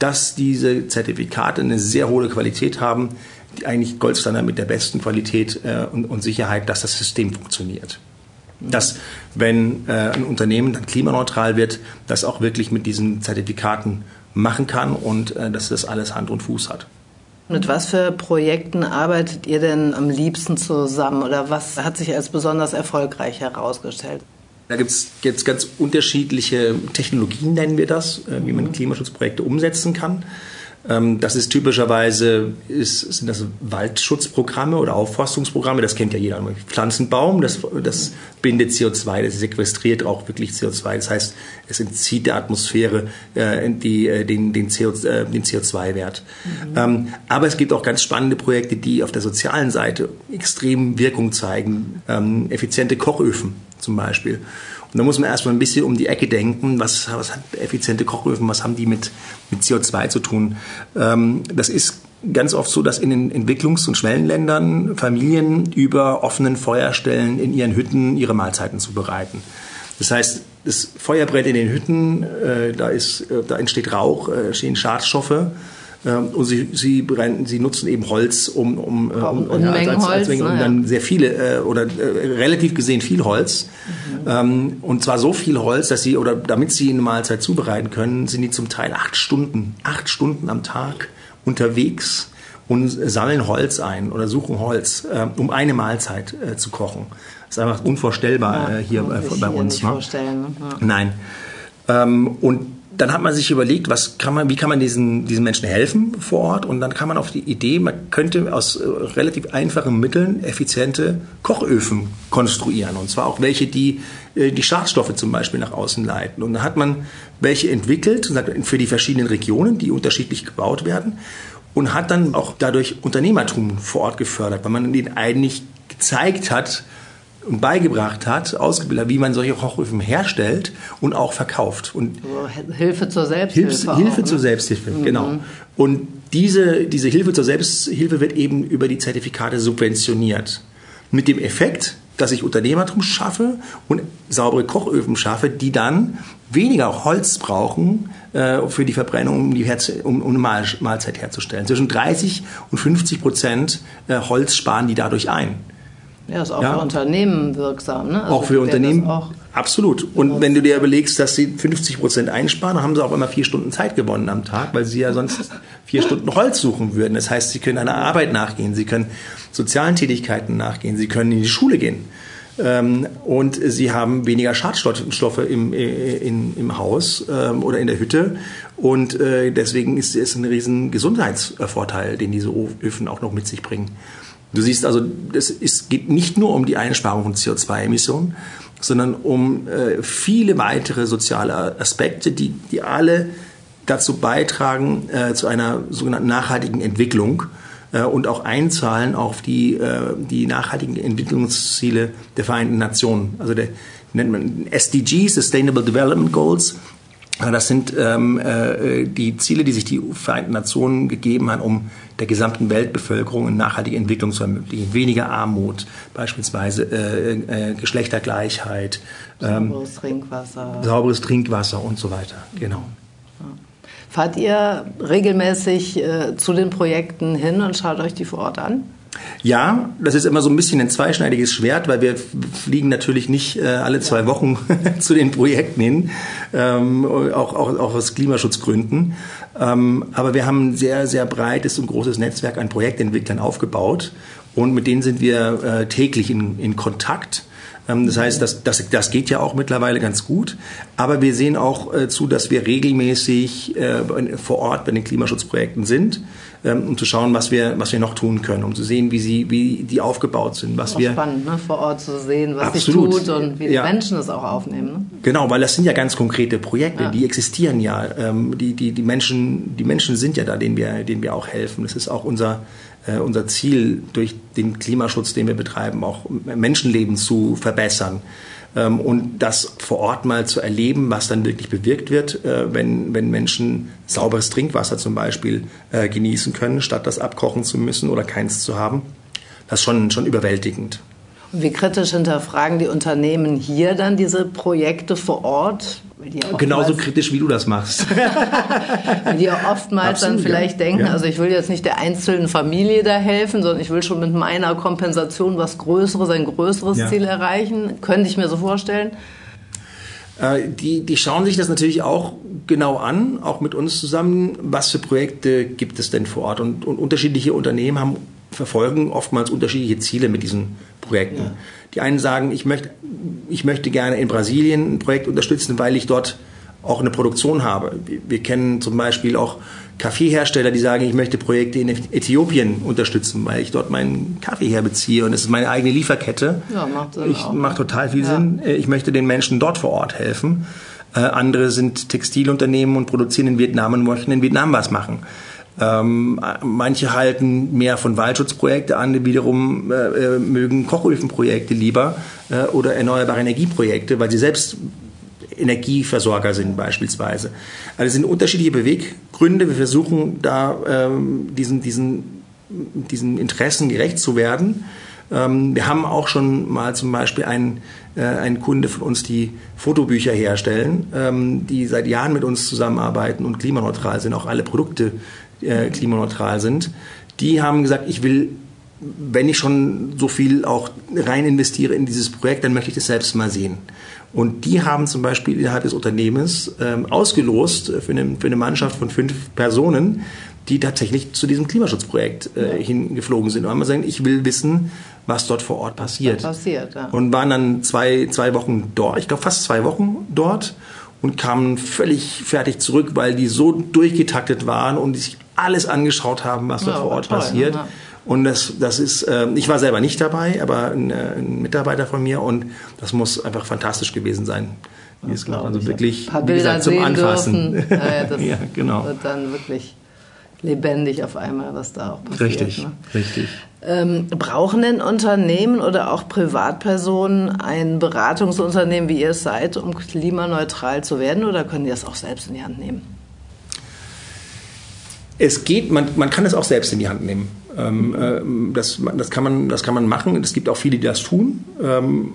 dass diese Zertifikate eine sehr hohe Qualität haben, die eigentlich Goldstandard mit der besten Qualität äh, und, Sicherheit, dass das System funktioniert. Dass, wenn äh, ein Unternehmen dann klimaneutral wird, das auch wirklich mit diesen Zertifikaten machen kann und äh, dass das alles Hand und Fuß hat. Mit was für Projekten arbeitet ihr denn am liebsten zusammen oder was hat sich als besonders erfolgreich herausgestellt? Da gibt es jetzt ganz unterschiedliche Technologien, nennen wir das, äh, wie man Klimaschutzprojekte umsetzen kann. Ähm, das ist typischerweise ist, sind das Waldschutzprogramme oder Aufforstungsprogramme. Das kennt ja jeder. Pflanzenbaum, das, das bindet CO2, das sequestriert auch wirklich CO2. Das heißt, es entzieht der Atmosphäre äh, die, äh, den, den, CO, äh, den CO2-Wert. Mhm. Ähm, aber es gibt auch ganz spannende Projekte, die auf der sozialen Seite extrem Wirkung zeigen. Ähm, effiziente Kochöfen zum Beispiel. Und da muss man erstmal ein bisschen um die Ecke denken, was, was hat effiziente Kochöfen, was haben die mit, mit CO2 zu tun. Ähm, das ist ganz oft so, dass in den Entwicklungs- und Schwellenländern Familien über offenen Feuerstellen in ihren Hütten ihre Mahlzeiten zubereiten. Das heißt, das Feuer brennt in den Hütten, äh, da, ist, äh, da entsteht Rauch, äh, stehen Schadstoffe. Ähm, und sie, sie, brennen, sie nutzen eben Holz, um, um, äh, um, um als, als, als, um ne, dann sehr viele äh, oder äh, relativ gesehen viel Holz. Mhm. Ähm, und zwar so viel Holz, dass sie, oder damit sie eine Mahlzeit zubereiten können, sind die zum Teil acht Stunden, acht Stunden am Tag unterwegs und sammeln Holz ein oder suchen Holz, um eine Mahlzeit zu kochen. Das ist einfach unvorstellbar ja, hier bei hier uns. Nicht ne? vorstellen, ne? ja. Nein. Ähm, und dann hat man sich überlegt, was kann man, wie kann man diesen, diesen Menschen helfen vor Ort? Und dann kam man auf die Idee, man könnte aus äh, relativ einfachen Mitteln effiziente Kochöfen konstruieren. Und zwar auch welche, die äh, die Schadstoffe zum Beispiel nach außen leiten. Und dann hat man welche entwickelt für die verschiedenen Regionen, die unterschiedlich gebaut werden. Und hat dann auch dadurch Unternehmertum vor Ort gefördert, weil man ihnen eigentlich gezeigt hat, und beigebracht hat, ausgebildet, wie man solche Kochöfen herstellt und auch verkauft. Und also Hilfe zur Selbsthilfe. Hilfe, Hilfe zur ne? Selbsthilfe, mhm. genau. Und diese, diese Hilfe zur Selbsthilfe wird eben über die Zertifikate subventioniert. Mit dem Effekt, dass ich Unternehmertum schaffe und saubere Kochöfen schaffe, die dann weniger Holz brauchen äh, für die Verbrennung, um, die um, um eine Mahlzeit herzustellen. Zwischen 30 und 50 Prozent äh, Holz sparen die dadurch ein. Ja, ist auch ja. für Unternehmen wirksam. Ne? Also auch für Unternehmen. Auch absolut. Und wenn du dir überlegst, dass sie 50 Prozent einsparen, dann haben sie auch immer vier Stunden Zeit gewonnen am Tag, weil sie ja sonst vier Stunden Holz suchen würden. Das heißt, sie können einer Arbeit nachgehen, sie können sozialen Tätigkeiten nachgehen, sie können in die Schule gehen. Ähm, und sie haben weniger Schadstoffe im, äh, in, im Haus ähm, oder in der Hütte. Und äh, deswegen ist es ein riesen Gesundheitsvorteil, den diese Öfen auch noch mit sich bringen. Du siehst also, es geht nicht nur um die Einsparung von CO2-Emissionen, sondern um äh, viele weitere soziale Aspekte, die, die alle dazu beitragen, äh, zu einer sogenannten nachhaltigen Entwicklung äh, und auch einzahlen auf die, äh, die nachhaltigen Entwicklungsziele der Vereinten Nationen. Also der nennt man SDGs, Sustainable Development Goals. Das sind ähm, äh, die Ziele, die sich die Vereinten Nationen gegeben haben, um der gesamten Weltbevölkerung eine nachhaltige Entwicklung zu ermöglichen. Weniger Armut, beispielsweise äh, äh, Geschlechtergleichheit, ähm, sauberes Trinkwasser. Sauberes Trinkwasser und so weiter. Genau. Fahrt ihr regelmäßig äh, zu den Projekten hin und schaut euch die vor Ort an? Ja, das ist immer so ein bisschen ein zweischneidiges Schwert, weil wir fliegen natürlich nicht äh, alle zwei Wochen zu den Projekten hin, ähm, auch, auch, auch aus Klimaschutzgründen. Ähm, aber wir haben ein sehr, sehr breites und großes Netzwerk an Projektentwicklern aufgebaut und mit denen sind wir äh, täglich in, in Kontakt. Ähm, das heißt, das, das, das geht ja auch mittlerweile ganz gut. Aber wir sehen auch äh, zu, dass wir regelmäßig äh, vor Ort bei den Klimaschutzprojekten sind, ähm, um zu schauen, was wir, was wir noch tun können, um zu sehen, wie, sie, wie die aufgebaut sind. Was auch wir, spannend, ne? vor Ort zu sehen, was Absolut. sich tut und wie die Ja. Menschen es auch aufnehmen. Ne? Genau, weil das sind ja ganz konkrete Projekte, Ja. die existieren ja. Ähm, die, die, die, Menschen, die Menschen sind ja da, denen wir, denen wir auch helfen. Das ist auch unser, äh, unser Ziel, durch den Klimaschutz, den wir betreiben, auch Menschenleben zu verbessern. Ähm, und das vor Ort mal zu erleben, was dann wirklich bewirkt wird, äh, wenn, wenn Menschen sauberes Trinkwasser zum Beispiel äh, genießen können, statt das abkochen zu müssen oder keins zu haben. Das ist schon, schon überwältigend. Und wie kritisch hinterfragen die Unternehmen hier dann diese Projekte vor Ort? Genauso kritisch, wie du das machst. Weil die ja oftmals dann Absolut, vielleicht ja. denken, Ja. also ich will jetzt nicht der einzelnen Familie da helfen, sondern ich will schon mit meiner Kompensation was Größeres, ein größeres Ja. Ziel erreichen. Könnte ich mir so vorstellen. Äh, Die, die schauen sich das natürlich auch genau an, auch mit uns zusammen. Was für Projekte gibt es denn vor Ort? Und, und unterschiedliche Unternehmen haben, verfolgen oftmals unterschiedliche Ziele mit diesen Projekten. Ja. Die einen sagen, ich möchte, ich möchte gerne in Brasilien ein Projekt unterstützen, weil ich dort auch eine Produktion habe. Wir, wir kennen zum Beispiel auch Kaffeehersteller, die sagen, ich möchte Projekte in Äthiopien unterstützen, weil ich dort meinen Kaffee herbeziehe und es ist meine eigene Lieferkette. Ja, macht Sinn Ich auch. macht total viel Ja. Sinn. Äh, Ich möchte den Menschen dort vor Ort helfen. Äh, andere sind Textilunternehmen und produzieren in Vietnam und möchten in Vietnam was machen. Ähm, äh, manche halten mehr von Waldschutzprojekte an, wiederum äh, äh, mögen Kochöfenprojekte lieber äh, oder erneuerbare Energieprojekte, weil sie selbst Energieversorger sind beispielsweise. Also es sind unterschiedliche Beweggründe. Wir versuchen da ähm, diesen, diesen, diesen Interessen gerecht zu werden. Ähm, wir haben auch schon mal zum Beispiel einen, äh, einen Kunde von uns, die Fotobücher herstellen, ähm, die seit Jahren mit uns zusammenarbeiten und klimaneutral sind, auch alle Produkte äh, klimaneutral sind. Die haben gesagt, ich will wenn ich schon so viel auch rein investiere in dieses Projekt, dann möchte ich das selbst mal sehen. Und die haben zum Beispiel innerhalb des Unternehmens ähm, ausgelost für eine, für eine Mannschaft von fünf Personen, die tatsächlich zu diesem Klimaschutzprojekt äh, hingeflogen sind und haben gesagt, ich will wissen, was dort vor Ort passiert. passiert, ja. Und waren dann zwei, zwei Wochen dort, ich glaube fast zwei Wochen dort und kamen völlig fertig zurück, weil die so durchgetaktet waren und sich alles angeschaut haben, was Ja, vor Ort toll, passiert. ja. Und das, das ist, äh, ich war selber nicht dabei, aber ein, äh, ein Mitarbeiter von mir und das muss einfach fantastisch gewesen sein. Wie es gemacht. Also wirklich, Ein paar wie gesagt, zum Anfassen. dürfen. Ja, ja, das Ja, genau. wird dann wirklich lebendig auf einmal, was da auch passiert. Richtig, Ne? richtig. Ähm, brauchen denn Unternehmen oder auch Privatpersonen ein Beratungsunternehmen, wie ihr es seid, um klimaneutral zu werden oder können die das auch selbst in die Hand nehmen? Es geht, man, man kann es auch selbst in die Hand nehmen. Ähm, ähm, das, das, kann man, das kann man machen. Es gibt auch viele, die das tun. Ähm,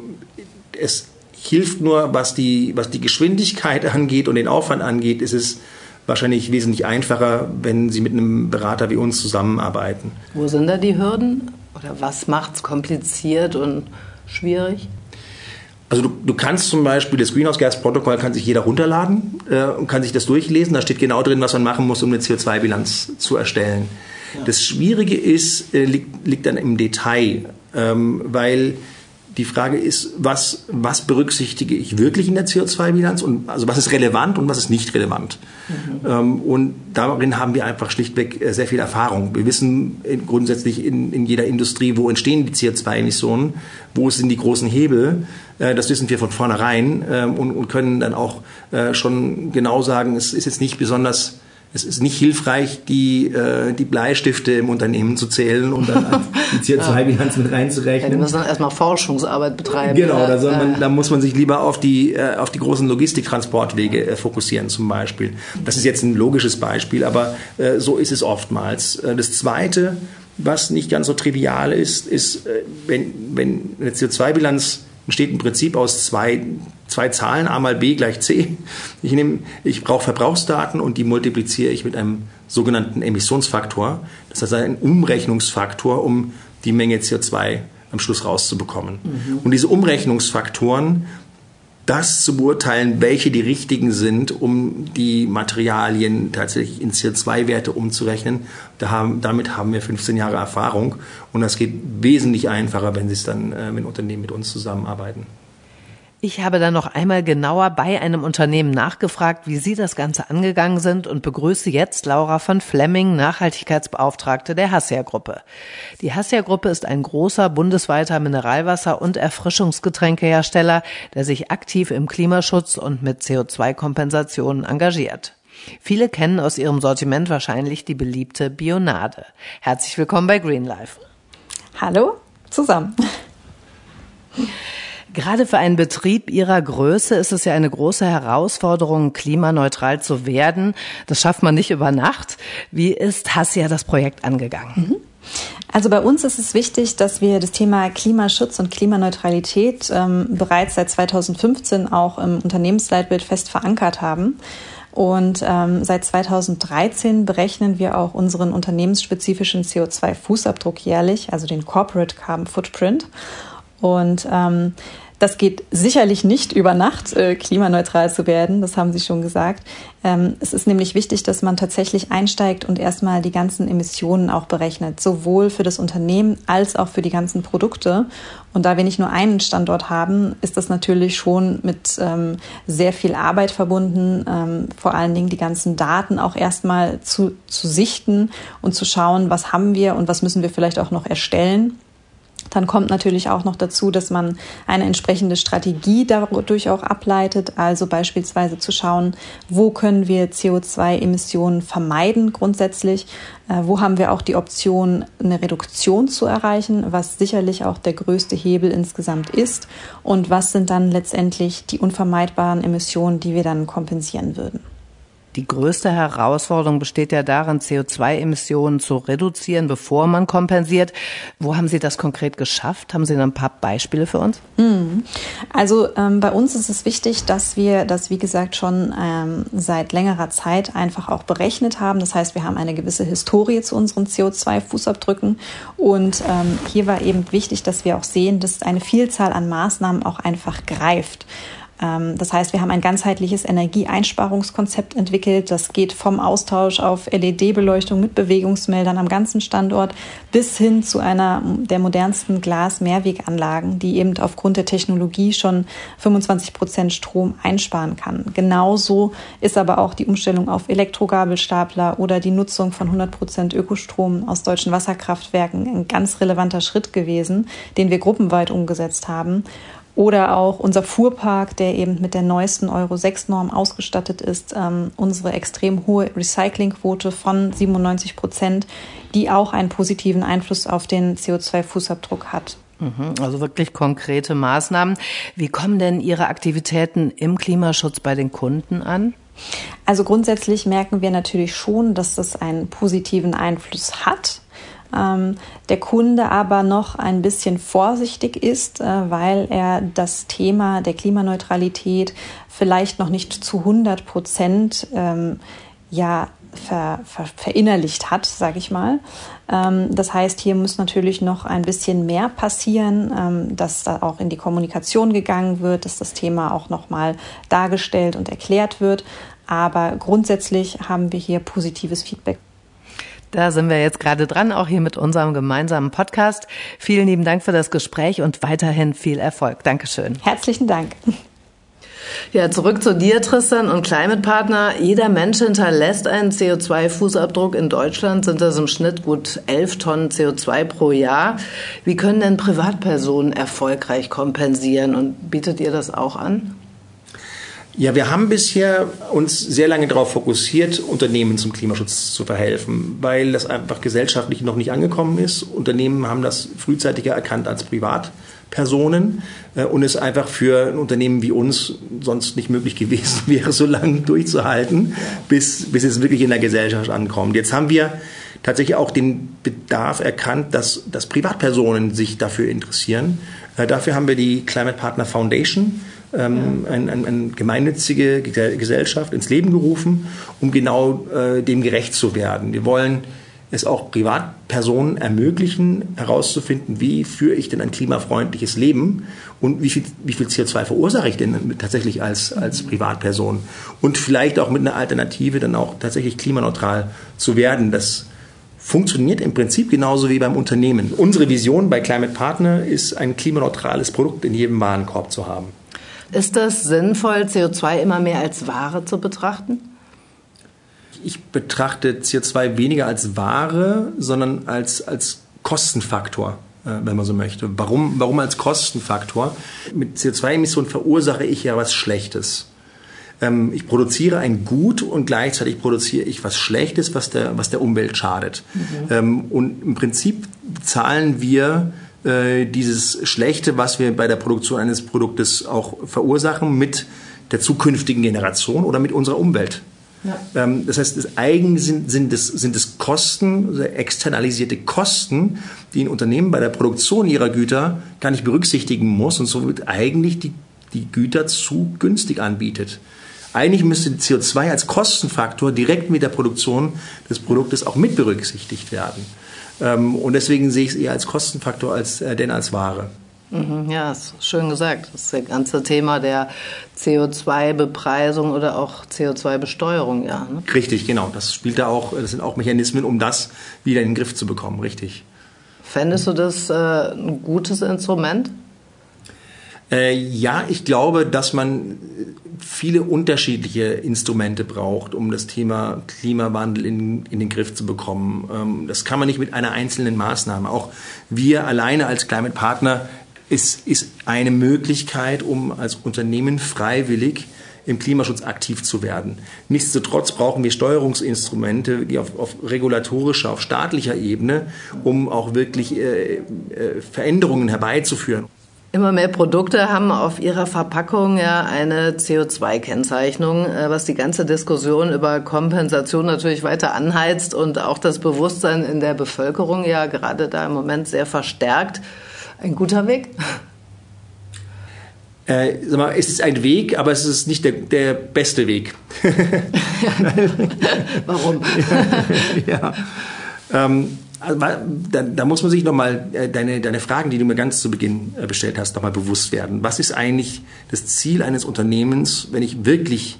es hilft nur, was die, was die Geschwindigkeit angeht und den Aufwand angeht, ist es wahrscheinlich wesentlich einfacher, wenn Sie mit einem Berater wie uns zusammenarbeiten. Wo sind da die Hürden? Oder was macht es kompliziert und schwierig? Also du, du kannst zum Beispiel das Greenhouse-Gas-Protokoll kann sich jeder runterladen äh, und kann sich das durchlesen. Da steht genau drin, was man machen muss, um eine CO2-Bilanz zu erstellen. Das Schwierige ist, äh, liegt, liegt dann im Detail, ähm, weil die Frage ist, was, was berücksichtige ich wirklich in der CO2-Bilanz und also was ist relevant und was ist nicht relevant. Ähm, und darin haben wir einfach schlichtweg äh, sehr viel Erfahrung. Wir wissen grundsätzlich in, in jeder Industrie, wo entstehen die CO2-Emissionen, wo sind die großen Hebel. Äh, das wissen wir von vornherein ähm, und, und können dann auch äh, schon genau sagen, es ist jetzt nicht besonders es ist nicht hilfreich, die, äh, die Bleistifte im Unternehmen zu zählen und dann die CO2-Bilanz mit Ja, reinzurechnen. müssen dann erstmal Forschungsarbeit betreiben. Genau, Ja, da, soll man, da muss man sich lieber auf die, äh, auf die großen Logistiktransportwege äh, fokussieren zum Beispiel. Das ist jetzt ein logisches Beispiel, aber äh, so ist es oftmals. Äh, das Zweite, was nicht ganz so trivial ist, ist, äh, wenn, wenn eine CO2-Bilanz besteht im Prinzip aus zwei, zwei Zahlen, A mal B gleich C. Ich, nehme, ich brauche Verbrauchsdaten und die multipliziere ich mit einem sogenannten Emissionsfaktor. Das heißt ein Umrechnungsfaktor, um die Menge CO2 am Schluss rauszubekommen. Mhm. Und diese Umrechnungsfaktoren, das zu beurteilen, welche die richtigen sind, um die Materialien tatsächlich in CO2-Werte umzurechnen. Da haben, damit haben wir 15 Jahre Erfahrung und das geht wesentlich einfacher, wenn Sie es dann, äh, wenn Unternehmen mit uns zusammenarbeiten. Ich habe dann noch einmal genauer bei einem Unternehmen nachgefragt, wie Sie das Ganze angegangen sind und begrüße jetzt Laura von Flemming, Nachhaltigkeitsbeauftragte der Hassia-Gruppe. Die Hassia-Gruppe ist ein großer bundesweiter Mineralwasser- und Erfrischungsgetränkehersteller, der sich aktiv im Klimaschutz und mit CO2-Kompensationen engagiert. Viele kennen aus ihrem Sortiment wahrscheinlich die beliebte Bionade. Herzlich willkommen bei Green Life. Hallo zusammen. Gerade für einen Betrieb Ihrer Größe ist es ja eine große Herausforderung, klimaneutral zu werden. Das schafft man nicht über Nacht. Wie ist Hassia das Projekt angegangen? Mhm. Also bei uns ist es wichtig, dass wir das Thema Klimaschutz und Klimaneutralität ähm, bereits seit 2015 auch im Unternehmensleitbild fest verankert haben. Und ähm, seit 2013 berechnen wir auch unseren unternehmensspezifischen CO2-Fußabdruck jährlich, also den Corporate Carbon Footprint. Und ähm, das geht sicherlich nicht über Nacht, äh, klimaneutral zu werden, das haben Sie schon gesagt. Ähm, es ist nämlich wichtig, dass man tatsächlich einsteigt und erstmal die ganzen Emissionen auch berechnet, sowohl für das Unternehmen als auch für die ganzen Produkte. Und da wir nicht nur einen Standort haben, ist das natürlich schon mit ähm, sehr viel Arbeit verbunden, ähm, vor allen Dingen die ganzen Daten auch erstmal zu, zu sichten und zu schauen, was haben wir und was müssen wir vielleicht auch noch erstellen dann kommt natürlich auch noch dazu, dass man eine entsprechende Strategie dadurch auch ableitet, also beispielsweise zu schauen, wo können wir CO2-Emissionen vermeiden grundsätzlich, äh, wo haben wir auch die Option, eine Reduktion zu erreichen, was sicherlich auch der größte Hebel insgesamt ist? Und was sind dann letztendlich die unvermeidbaren Emissionen, die wir dann kompensieren würden. Die größte Herausforderung besteht ja darin, CO2-Emissionen zu reduzieren, bevor man kompensiert. Wo haben Sie das konkret geschafft? Haben Sie ein paar Beispiele für uns? Mhm. Also ähm, bei uns ist es wichtig, dass wir das, wie gesagt, schon ähm, seit längerer Zeit einfach auch berechnet haben. Das heißt, wir haben eine gewisse Historie zu unseren CO2-Fußabdrücken. Und ähm, hier war eben wichtig, dass wir auch sehen, dass eine Vielzahl an Maßnahmen auch einfach greift. Ähm, das heißt, wir haben ein ganzheitliches Energieeinsparungskonzept entwickelt. Das geht vom Austausch auf LED-Beleuchtung mit Bewegungsmeldern am ganzen Standort bis hin zu einer der modernsten Glas-Mehrweganlagen, die eben aufgrund der Technologie schon 25 Prozent Strom einsparen kann. Genauso ist aber auch die Umstellung auf Elektrogabelstapler oder die Nutzung von 100 Prozent Ökostrom aus deutschen Wasserkraftwerken ein ganz relevanter Schritt gewesen, den wir gruppenweit umgesetzt haben. Oder auch unser Fuhrpark, der eben mit der neuesten Euro 6 Norm ausgestattet ist, ähm, unsere extrem hohe Recyclingquote von 97 Prozent, die auch einen positiven Einfluss auf den CO2-Fußabdruck hat. Mhm, also wirklich konkrete Maßnahmen. Wie kommen denn Ihre Aktivitäten im Klimaschutz bei den Kunden an? Also grundsätzlich merken wir natürlich schon, dass das einen positiven Einfluss hat ähm, der Kunde aber noch ein bisschen vorsichtig ist, äh, weil er das Thema der Klimaneutralität vielleicht noch nicht zu 100 Prozent ähm, ja, ver, ver, verinnerlicht hat, sage ich mal. Ähm, das heißt, hier muss natürlich noch ein bisschen mehr passieren, ähm, dass da auch in die Kommunikation gegangen wird, dass das Thema auch nochmal dargestellt und erklärt wird. Aber grundsätzlich haben wir hier positives Feedback. Da sind wir jetzt gerade dran, auch hier mit unserem gemeinsamen Podcast. Vielen lieben Dank für das Gespräch und weiterhin viel Erfolg. Dankeschön. Herzlichen Dank. Ja, zurück zu dir, Tristan und Climate Partner. Jeder Mensch hinterlässt einen CO2-Fußabdruck. In Deutschland sind das im Schnitt gut 11 Tonnen CO2 pro Jahr. Wie können denn Privatpersonen erfolgreich kompensieren und bietet ihr das auch an? Ja, wir haben bisher uns sehr lange darauf fokussiert, Unternehmen zum Klimaschutz zu verhelfen, weil das einfach gesellschaftlich noch nicht angekommen ist. Unternehmen haben das frühzeitiger erkannt als Privatpersonen äh, und es einfach für ein Unternehmen wie uns sonst nicht möglich gewesen wäre, so lange durchzuhalten, bis, bis es wirklich in der Gesellschaft ankommt. Jetzt haben wir tatsächlich auch den Bedarf erkannt, dass, dass Privatpersonen sich dafür interessieren. Äh, dafür haben wir die Climate Partner Foundation ähm, ja. eine, eine gemeinnützige Gesellschaft ins Leben gerufen, um genau äh, dem gerecht zu werden. Wir wollen es auch Privatpersonen ermöglichen, herauszufinden, wie führe ich denn ein klimafreundliches Leben und wie viel, wie viel CO2 verursache ich denn tatsächlich als, als Privatperson und vielleicht auch mit einer Alternative dann auch tatsächlich klimaneutral zu werden. Das funktioniert im Prinzip genauso wie beim Unternehmen. Unsere Vision bei Climate Partner ist, ein klimaneutrales Produkt in jedem Warenkorb zu haben. Ist das sinnvoll, CO2 immer mehr als Ware zu betrachten? ich betrachte CO2 weniger als Ware, sondern als, als Kostenfaktor äh, wenn man so möchte. Warum, warum als Kostenfaktor? Mit CO2-Emissionen verursache ich ja was Schlechtes. Ähm, ich produziere ein Gut und gleichzeitig produziere ich was Schlechtes, was der, was der Umwelt schadet. Mhm. Ähm, und im Prinzip zahlen wir äh, dieses Schlechte, was wir bei der Produktion eines Produktes auch verursachen, mit der zukünftigen Generation oder mit unserer Umwelt. Ja. Ähm, das heißt, das eigen sind, sind, es, sind es Kosten, also externalisierte Kosten, die ein Unternehmen bei der Produktion ihrer Güter gar nicht berücksichtigen muss und somit eigentlich die, die Güter zu günstig anbietet. Eigentlich müsste CO2 als Kostenfaktor direkt mit der Produktion des Produktes auch mit berücksichtigt werden. Ähm, und deswegen sehe ich es eher als Kostenfaktor als, äh, denn als Ware. Mhm, ja, ist schön gesagt. Das ist das ganze Thema der CO2-Bepreisung oder auch CO2-Besteuerung, ja. Ne? Richtig, genau. Das spielt da auch, das sind auch Mechanismen, um das wieder in den Griff zu bekommen, richtig. Fändest du das äh, ein gutes Instrument? Äh, ja, ich glaube, dass man viele unterschiedliche Instrumente braucht, um das Thema Klimawandel in, in den Griff zu bekommen. Ähm, das kann man nicht mit einer einzelnen Maßnahme. Auch wir alleine als Climate Partner ist, ist eine Möglichkeit, um als Unternehmen freiwillig im Klimaschutz aktiv zu werden. Nichtsdestotrotz brauchen wir Steuerungsinstrumente die auf, auf regulatorischer, auf staatlicher Ebene, um auch wirklich äh, äh, Veränderungen herbeizuführen. Immer mehr Produkte haben auf ihrer Verpackung ja eine CO2-Kennzeichnung, äh, was die ganze Diskussion über Kompensation natürlich weiter anheizt und auch das Bewusstsein in der Bevölkerung ja gerade da im Moment sehr verstärkt. Ein guter Weg? Äh, sag mal, es ist ein Weg, aber es ist nicht der, der beste Weg. Warum? ja. Ähm, also, da, da, muss man sich nochmal äh, deine, deine Fragen, die du mir ganz zu Beginn äh, bestellt hast, nochmal bewusst werden. Was ist eigentlich das Ziel eines Unternehmens, wenn ich wirklich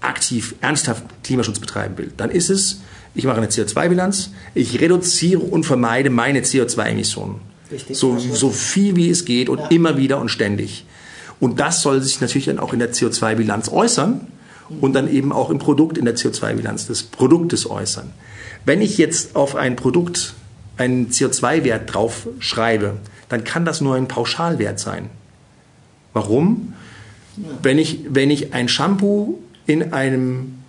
aktiv, ernsthaft Klimaschutz betreiben will? Dann ist es, ich mache eine CO2-Bilanz, ich reduziere und vermeide meine CO2-Emissionen. Richtig. So, so viel wie es geht und ja. immer wieder und ständig. Und das soll sich natürlich dann auch in der CO2-Bilanz äußern und dann eben auch im Produkt in der CO2-Bilanz des Produktes äußern. Wenn ich jetzt auf ein Produkt einen CO2-Wert drauf schreibe, dann kann das nur ein Pauschalwert sein. Warum? Ja. Wenn, ich, wenn ich ein Shampoo in einem,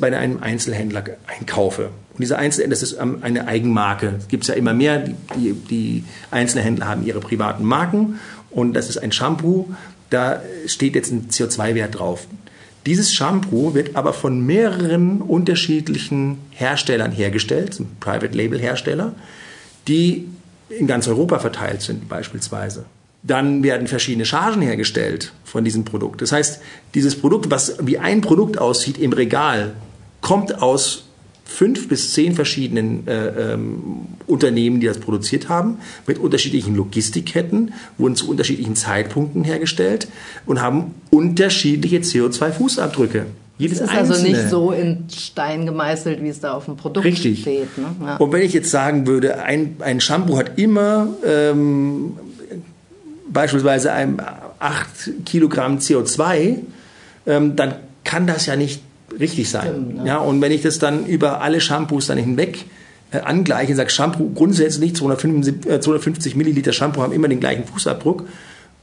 bei einem Einzelhändler einkaufe und diese Einzelhändler, das ist ähm, eine Eigenmarke. Es gibt ja immer mehr. Die, die Einzelhändler haben ihre privaten Marken und das ist ein Shampoo. Da steht jetzt ein CO2-Wert drauf. Dieses Shampoo wird aber von mehreren unterschiedlichen Herstellern hergestellt, Private Label Hersteller, die in ganz Europa verteilt sind beispielsweise. Dann werden verschiedene Chargen hergestellt von diesem Produkt. Das heißt, dieses Produkt, was wie ein Produkt aussieht im Regal, kommt aus fünf bis zehn verschiedenen äh, ähm, Unternehmen, die das produziert haben, mit unterschiedlichen Logistikketten, wurden zu unterschiedlichen Zeitpunkten hergestellt und haben unterschiedliche CO2-Fußabdrücke. Jedes das ist Einzelne. also nicht so in Stein gemeißelt, wie es da auf dem Produkt Richtig. steht. Ne? Ja. Und wenn ich jetzt sagen würde, ein, ein Shampoo hat immer ähm, beispielsweise ein 8 Kilogramm CO2, ähm, dann kann das ja nicht richtig sein. Stimmt, ne? Ja, und wenn ich das dann über alle Shampoos dann hinweg äh, angleiche, sage Shampoo grundsätzlich 250, äh, 250 Milliliter Shampoo haben immer den gleichen Fußabdruck.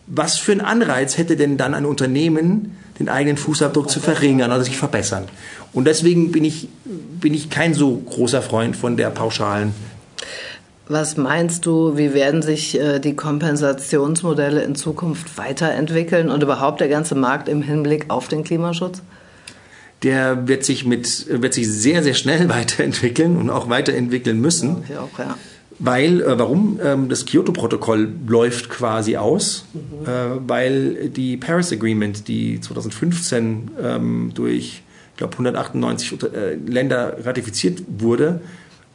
Was für einen Anreiz hätte denn dann ein Unternehmen, den eigenen Fußabdruck zu verringern oder sich verbessern? Und deswegen bin ich, bin ich kein so großer Freund von der pauschalen was meinst du, wie werden sich äh, die Kompensationsmodelle in Zukunft weiterentwickeln und überhaupt der ganze Markt im Hinblick auf den Klimaschutz? Der wird sich mit, wird sich sehr, sehr schnell weiterentwickeln und auch weiterentwickeln müssen. Ja, auch, ja. Weil, äh, warum? Ähm, das Kyoto-Protokoll läuft quasi aus, mhm. äh, weil die Paris Agreement, die 2015 ähm, durch, ich glaube, 198 äh, Länder ratifiziert wurde,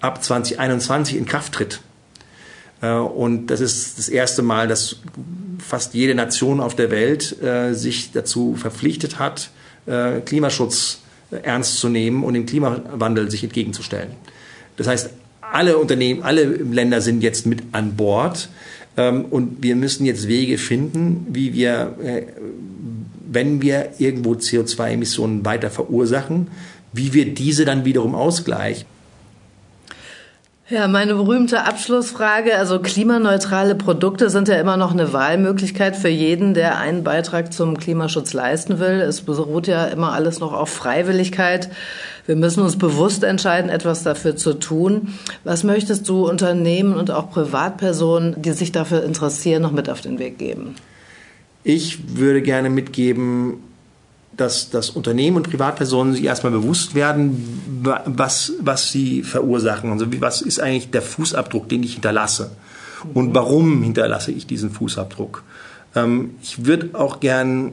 ab 2021 in Kraft tritt. Äh, und das ist das erste Mal, dass fast jede Nation auf der Welt äh, sich dazu verpflichtet hat, äh, Klimaschutz ernst zu nehmen und dem Klimawandel sich entgegenzustellen. Das heißt, alle Unternehmen, alle Länder sind jetzt mit an Bord ähm, und wir müssen jetzt Wege finden, wie wir, wenn wir irgendwo CO2-Emissionen weiter verursachen, wie wir diese dann wiederum ausgleichen. Ja, meine berühmte Abschlussfrage. Also klimaneutrale Produkte sind ja immer noch eine Wahlmöglichkeit für jeden, der einen Beitrag zum Klimaschutz leisten will. Es beruht ja immer alles noch auf Freiwilligkeit. Wir müssen uns bewusst entscheiden, etwas dafür zu tun. Was möchtest du Unternehmen und auch Privatpersonen, die sich dafür interessieren, noch mit auf den Weg geben? Ich würde gerne mitgeben, dass, dass Unternehmen und Privatpersonen sich erstmal bewusst werden, was, was sie verursachen. Also was ist eigentlich der Fußabdruck, den ich hinterlasse? Und warum hinterlasse ich diesen Fußabdruck? Ähm, ich würde auch gern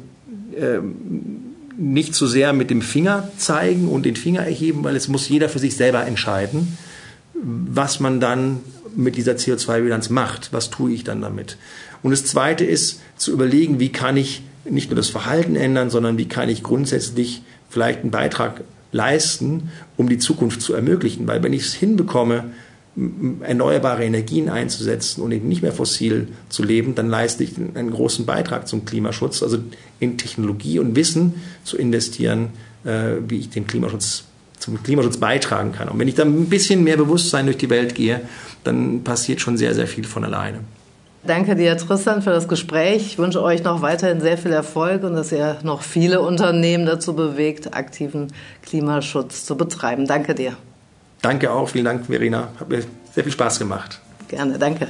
ähm, nicht so sehr mit dem Finger zeigen und den Finger erheben, weil es muss jeder für sich selber entscheiden, was man dann mit dieser CO2-Bilanz macht. Was tue ich dann damit? Und das Zweite ist zu überlegen, wie kann ich nicht nur das Verhalten ändern, sondern wie kann ich grundsätzlich vielleicht einen Beitrag leisten, um die Zukunft zu ermöglichen. Weil wenn ich es hinbekomme, erneuerbare Energien einzusetzen und eben nicht mehr fossil zu leben, dann leiste ich einen großen Beitrag zum Klimaschutz, also in Technologie und Wissen zu investieren, äh, wie ich den Klimaschutz zum Klimaschutz beitragen kann. Und wenn ich da ein bisschen mehr Bewusstsein durch die Welt gehe, dann passiert schon sehr, sehr viel von alleine. Danke dir, Tristan, für das Gespräch. Ich wünsche euch noch weiterhin sehr viel Erfolg und dass ihr noch viele Unternehmen dazu bewegt, aktiven Klimaschutz zu betreiben. Danke dir. Danke auch. Vielen Dank, Verena. Hat mir sehr viel Spaß gemacht. Gerne, danke.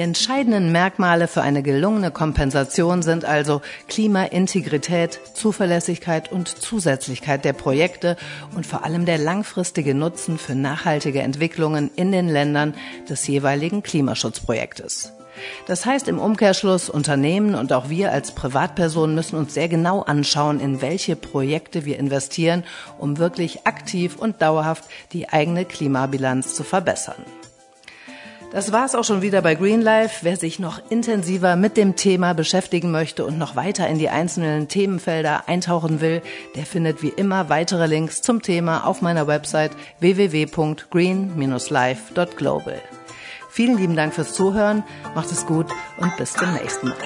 Die entscheidenden Merkmale für eine gelungene Kompensation sind also Klimaintegrität, Zuverlässigkeit und Zusätzlichkeit der Projekte und vor allem der langfristige Nutzen für nachhaltige Entwicklungen in den Ländern des jeweiligen Klimaschutzprojektes. Das heißt im Umkehrschluss, Unternehmen und auch wir als Privatpersonen müssen uns sehr genau anschauen, in welche Projekte wir investieren, um wirklich aktiv und dauerhaft die eigene Klimabilanz zu verbessern. Das war's auch schon wieder bei Green Life. Wer sich noch intensiver mit dem Thema beschäftigen möchte und noch weiter in die einzelnen Themenfelder eintauchen will, der findet wie immer weitere Links zum Thema auf meiner Website www.green-life.global. Vielen lieben Dank fürs Zuhören, macht es gut und bis zum nächsten Mal.